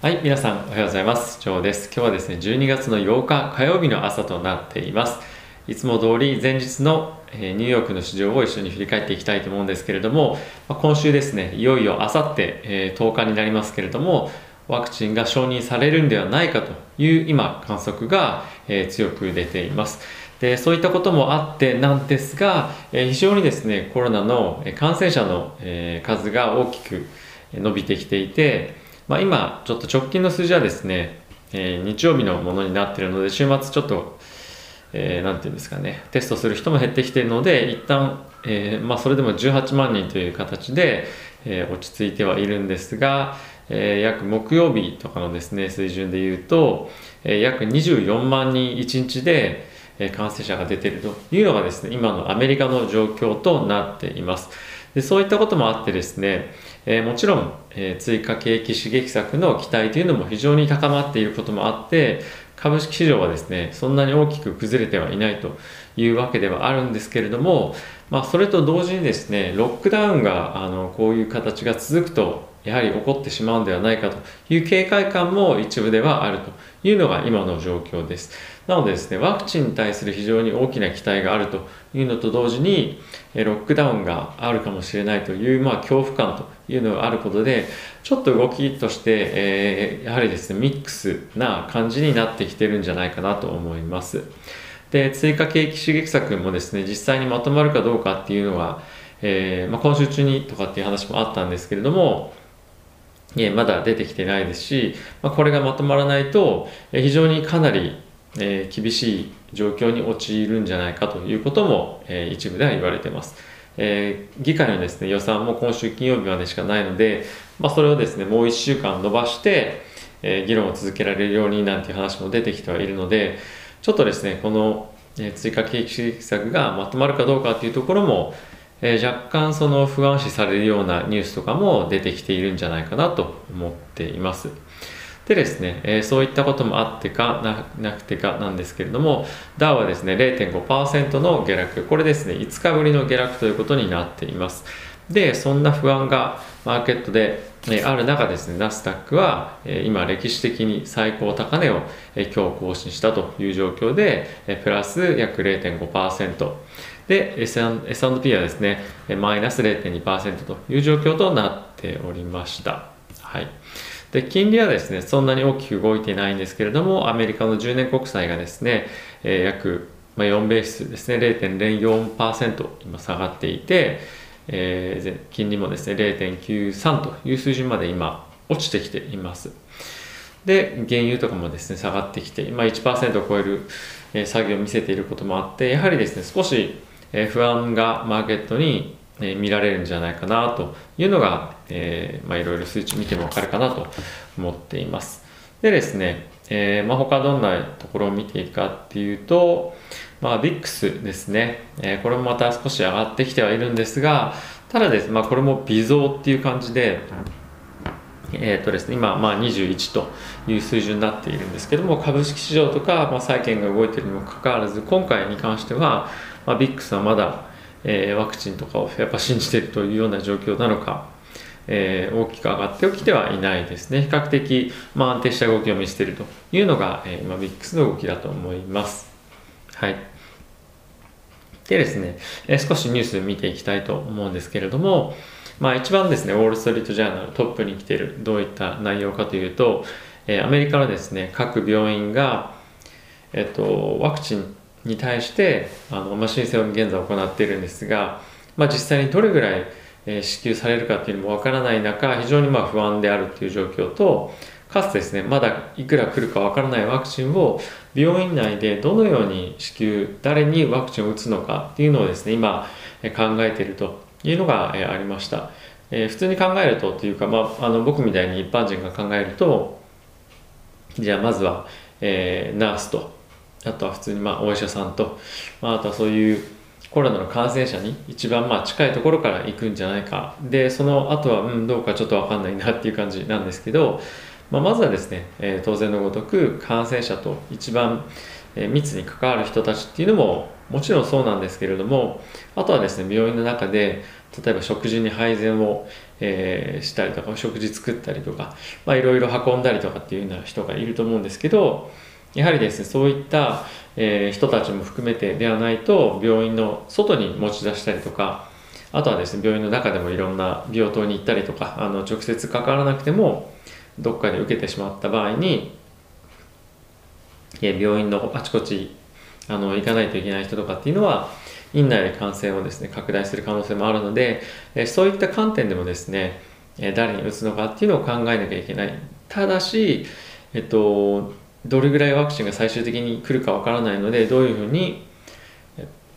はい、皆さんおはようございます。ジョーです。今日はですね、12月の8日火曜日の朝となっています。いつも通り前日の、えニューヨークの市場を一緒に振り返っていきたいと思うんですけれども、ま今週ですね、いよいよあさって、え10日になりますけれども、ワクチンが承認されるんではないかという今観測が、え強く出ています。でそういったこともあってなんですが、え非常にですねコロナの感染者の、え数が大きく伸びてきていてまあ、今ちょっと直近の数字はですね、えー、日曜日のものになっているので週末ちょっと何、えー、て言うんですかねテストする人も減ってきているので一旦、えー、まあ、それでも18万人という形で、え落ち着いてはいるんですが、え約木曜日とかのですね水準でいうと、え約24万人1日でえ感染者が出ているというのがですね今のアメリカの状況となっています。でそういったこともあってですねえー、もちろん、えー、追加景気刺激策の期待というのも非常に高まっていることもあって株式市場はですねそんなに大きく崩れてはいないというわけではあるんですけれども、まあ、それと同時にですねロックダウンがあのこういう形が続くとやはり起こってしまうんではないかという警戒感も一部ではあるというのが今の状況です。なのでですね、ワクチンに対する非常に大きな期待があるというのと同時に、ロックダウンがあるかもしれないという、まあ、恐怖感というのがあることで、ちょっと動きとして、えー、やはりですね、ミックスな感じになってきてるんじゃないかなと思います。で、追加景気刺激策もですね、実際にまとまるかどうかっていうのは、えーまあ、今週中にとかっていう話もあったんですけれども、えまだ出てきてないですし、まあ、これがまとまらないと、え非常にかなり、え厳しい状況に陥るんじゃないかということも、え一部では言われてます。えー、議会のですね予算も今週金曜日までしかないので、まあ、それをですねもう1週間延ばして、えー、議論を続けられるようになんていう話も出てきてはいるのでちょっとですねこの、え追加景気刺激策がまとまるかどうかっていうところも、えー、若干その不安視されるようなニュースとかも出てきているんじゃないかなと思っています。でですね、えー、そういったこともあってかなくてかなんですけれども、ダウはですね、0.5%の下落、これですね、5日ぶりの下落ということになっています。で、そんな不安がマーケットで、えある中ですね、ナスダックは、え今歴史的に最高高値を、え今日更新したという状況で、えプラス約0.5%。で、S&P はですね、マイナス0.2%という状況となっておりました。はい。で、金利はですね、そんなに大きく動いていないんですけれども、アメリカの10年国債がですね、えー、約まあ4ベースですね、0.04%今下がっていて、えー、金利もですね、0.93という水準まで今落ちてきています。で、原油とかもですね、下がってきて、今1%を超える、えー、作業を見せていることもあって、やはりですね、少し、不安がマーケットにえ見られるんじゃないかなというのが、えー、まあ、いろいろ数値見てもわかるかなと思っています。でですね、えー、まあ、他どんなところを見ていくかっていうと、まあ、VIX ですね、えー、これもまた少し上がってきてはいるんですが、ただですね、まあ、これも微増っていう感じで、えーとですね、今、まあ、21という水準になっているんですけども株式市場とか、まあ、債券が動いているにもかかわらず今回に関しては、まあ、VIX はまだえー、ワクチンとかをやっぱ信じているというような状況なのか、えー、大きく上がってきてはいないですね。比較的、まあ、安定した動きを見せているというのが、えー、今、ビックスの動きだと思います。はい。でですね、えー、少しニュース見ていきたいと思うんですけれども、まあ、一番ですね、ウォール・ストリート・ジャーナルトップに来ている、どういった内容かというと、えー、アメリカのですね、各病院が、えっと、ワクチンに対してあの、まあ、申請を現在行っているんですが、まあ、実際にどれぐらい、えー、支給されるかっていうのもわからない中非常にまあ不安であるっていう状況とかつですねまだいくら来るかわからないワクチンを病院内でどのように支給誰にワクチンを打つのかっていうのをですね今え考えているというのがえありました、えー、普通に考えるとというか、まあ、あの僕みたいに一般人が考えるとじゃあまずは、えー、ナースとあとは普通にまあお医者さんと、まあ、あとはそういうコロナの感染者に一番まあ近いところから行くんじゃないか。でその後はうんどうかちょっと分かんないなっていう感じなんですけど、まあ、まずはですね、えー、当然のごとく感染者と一番、え、密に関わる人たちっていうのも、もちろんそうなんですけれどもあとはですね病院の中で例えば食事に配膳を、えー、したりとか食事作ったりとかいろいろ運んだりとかっていうような人がいると思うんですけどやはりですねそういった、えー、人たちも含めてではないと病院の外に持ち出したりとかあとはですね病院の中でもいろんな病棟に行ったりとかあの直接関わらなくてもどっかで受けてしまった場合に病院のあちこちあの行かないといけない人とかっていうのは院内で感染をですね拡大する可能性もあるのでそういった観点でもですね誰に打つのかっていうのを考えなきゃいけない。ただし、えっと、どれぐらいワクチンが最終的に来るかわからないのでどういうふうに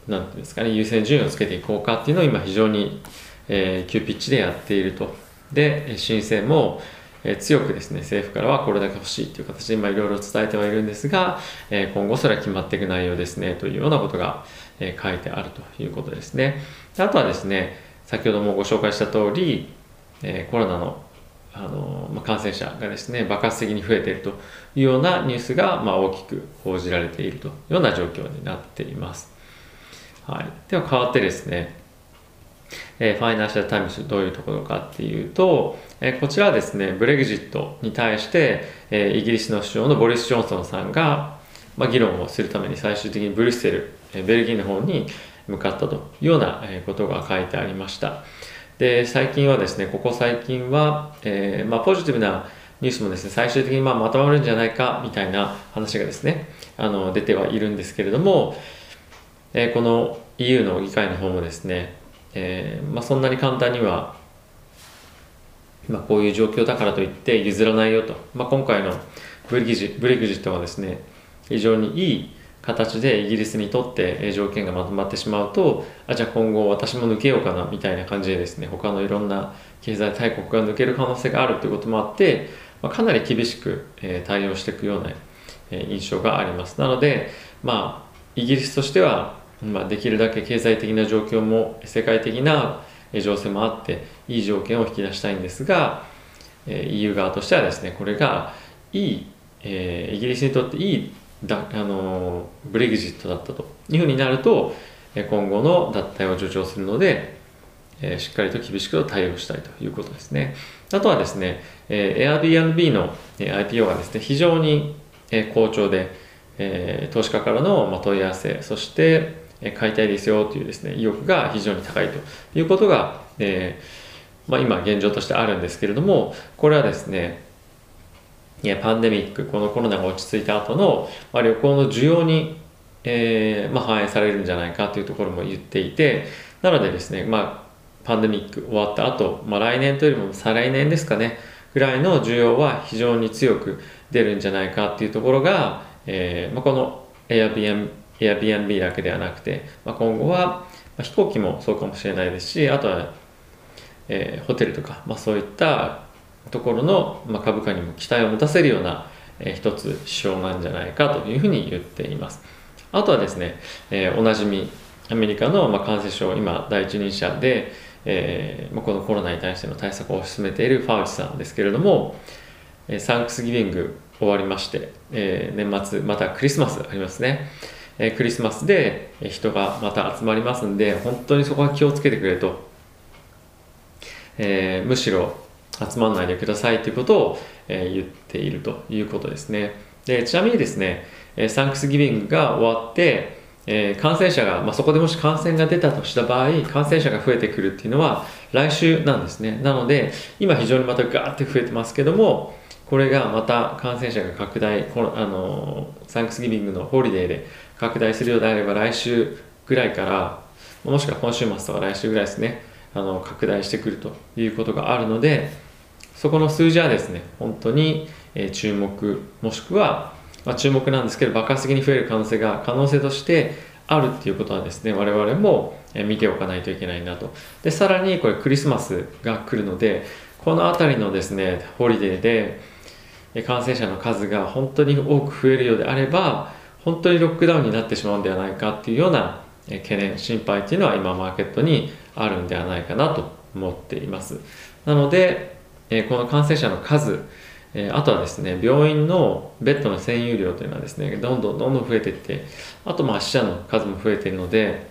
なんていうんですかね優先順位をつけていこうかっていうのを今非常に、えー、急ピッチでやっていると。で申請もえ強くですね政府からはこれだけ欲しいという形で今いろいろ伝えてはいるんですが、え今後それは決まっていく内容ですねというようなことが、え書いてあるということですね。あとはですね先ほどもご紹介した通り、えコロナのあの、ま感染者がですね爆発的に増えているというようなニュースが、ま大きく報じられているというような状況になっています、はい、では変わってですねえファイナンシャル・タイムズどういうところかっていうと、えこちらはですね、ブレグジットに対して、えイギリスの首相のボリス・ジョンソンさんが、ま議論をするために最終的にブリュッセル、えベルギーの方に向かったというようなことが書いてありました。で、最近はですね、ここ最近は、えー、まあ、ポジティブなニュースもですね、最終的にままとまるんじゃないかみたいな話がですね、あの出てはいるんですけれども、えー、この EU の議会の方もですね、えー、まあ、そんなに簡単には、まあ、こういう状況だからといって譲らないよと、ま、今回のブレグジブレグジットはですね非常にいい形でイギリスにとって条件がまとまってしまうとあじゃあ今後私も抜けようかなみたいな感じでですね他のいろんな経済大国が抜ける可能性があるということもあって、まあ、かなり厳しく、対応していくような、印象があります。なのでまあイギリスとしてはまあ、できるだけ経済的な状況も世界的な情勢もあっていい条件を引き出したいんですが、EU 側としてはですねこれがいい、えー、イギリスにとっていいだあのブレグジットだったと。いうふうになると今後の脱退を助長するので、しっかりと厳しく対応したいということですね。あとはですね、Airbnb の IPO がですね非常に好調で、投資家からの問い合わせそして買いたいですよというですね、意欲が非常に高いということが、えー、まあ、今現状としてあるんですけれども、これはですね、パンデミック、このコロナが落ち着いた後の、まあ、旅行の需要に、えー、まあ、反映されるんじゃないかというところも言っていて、なのでですね、まあ、パンデミック終わった後、まあ、来年というよりも再来年ですかね、ぐらいの需要は非常に強く出るんじゃないかっていうところが、えーまあ、この Airbnb Airbnb だけではなくて、まあ、今後は、ま、飛行機もそうかもしれないですしあとは、えー、ホテルとか、まあ、そういったところの、まあ、株価にも期待を持たせるような、えー、一つ指標なんじゃないかというふうに言っています。あとはですね、えー、おなじみアメリカの、まあ、感染症今第一人者で、えーまあ、このコロナに対しての対策を進めているファウチさんですけれども、えー、サンクスギビング終わりまして、えー、年末またクリスマスありますね。えクリスマスで人がまた集まりますんで本当にそこは気をつけてくれと、えー、むしろ集まらないでくださいということを、え言っているということですね。でちなみにですねえサンクスギビングが終わってえー、感染者が、まあ、そこでもし感染が出たとした場合感染者が増えてくるっていうのは来週なんですね。なので今非常にまたガーって増えてますけどもこれがまた感染者が拡大このあのサンクスギビングのホリデーで拡大するようであれば来週ぐらいからもしくは今週末とか来週ぐらいですねあの拡大してくるということがあるのでそこの数字はですね本当に、え注目もしくは、まあ、注目なんですけど爆発的に増える可能性が可能性としてあるっていうことはですね我々も見ておかないといけないなと。でさらにこれクリスマスが来るのでこの辺りのですねホリデーで感染者の数が本当に多く増えるようであれば本当にロックダウンになってしまうんではないかっていうような懸念心配っていうのは今マーケットにあるんではないかなと思っています。なのでえこの感染者の数え、あとはですね病院のベッドの占有量というのはですねどんどんどんどん増えていってあとまあ死者の数も増えているので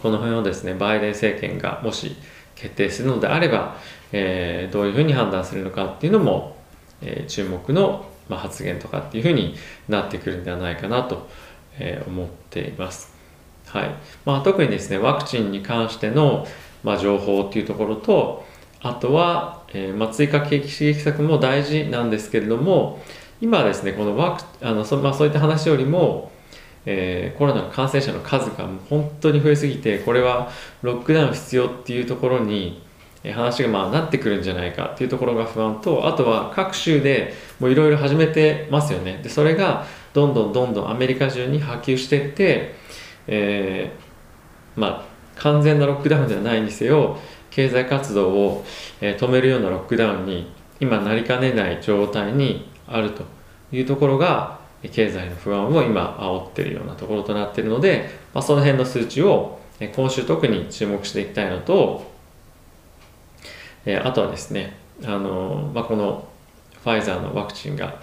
この辺をですねバイデン政権がもし決定するのであれば、えー、どういうふうに判断するのかっていうのも、えー、注目の、まあ、発言とかっていうふうになってくるんではないかなと、えー、思っています。はいまあ、特にですねワクチンに関しての、まあ、情報っていうところとあとは、えーまあ、追加景気刺激策も大事なんですけれども今はですねこのワクあのそ,、まあ、そういった話よりもえー、コロナの感染者の数がもう本当に増えすぎてこれはロックダウン必要っていうところに話がまあなってくるんじゃないかっていうところが不安とあとは各州でもういろいろ始めてますよね。でそれがどんどんどんどんアメリカ中に波及していって、えー、まあ完全なロックダウンではないにせよ経済活動を止めるようなロックダウンに今なりかねない状態にあるというところが経済の不安を今煽ってるようなところとなっているので、まあ、その辺の数値を今週特に注目していきたいのと、えあとはですねあの、まあ、このファイザーのワクチンが、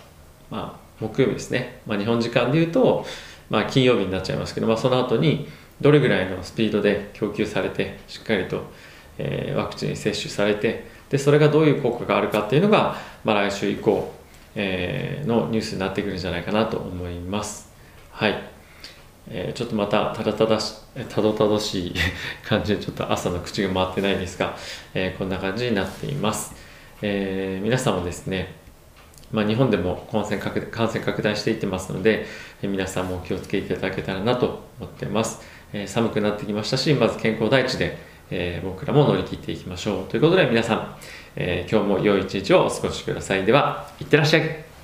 まあ、木曜日ですね、まあ、日本時間でいうと、まあ、金曜日になっちゃいますけど、まあ、その後にどれぐらいのスピードで供給されてしっかりと、えー、ワクチン接種されてでそれがどういう効果があるかっていうのが、まあ、来週以降えー、のニュースになってくるんじゃないかなと思います。はい。えー、ちょっとまたただただし たどたどしい 感じでちょっと朝の口が回ってないんですが、えー、こんな感じになっています。えー、皆さんもですね、まあ、日本でも感染拡感染拡大していってますので、え皆さんもお気をつけていただけたらなと思ってます。え寒くなってきましたし、まず健康第一で、え僕らも乗り切っていきましょう。ということで皆さん、えー、今日も良い一日をお過ごしください。では、いってらっしゃい。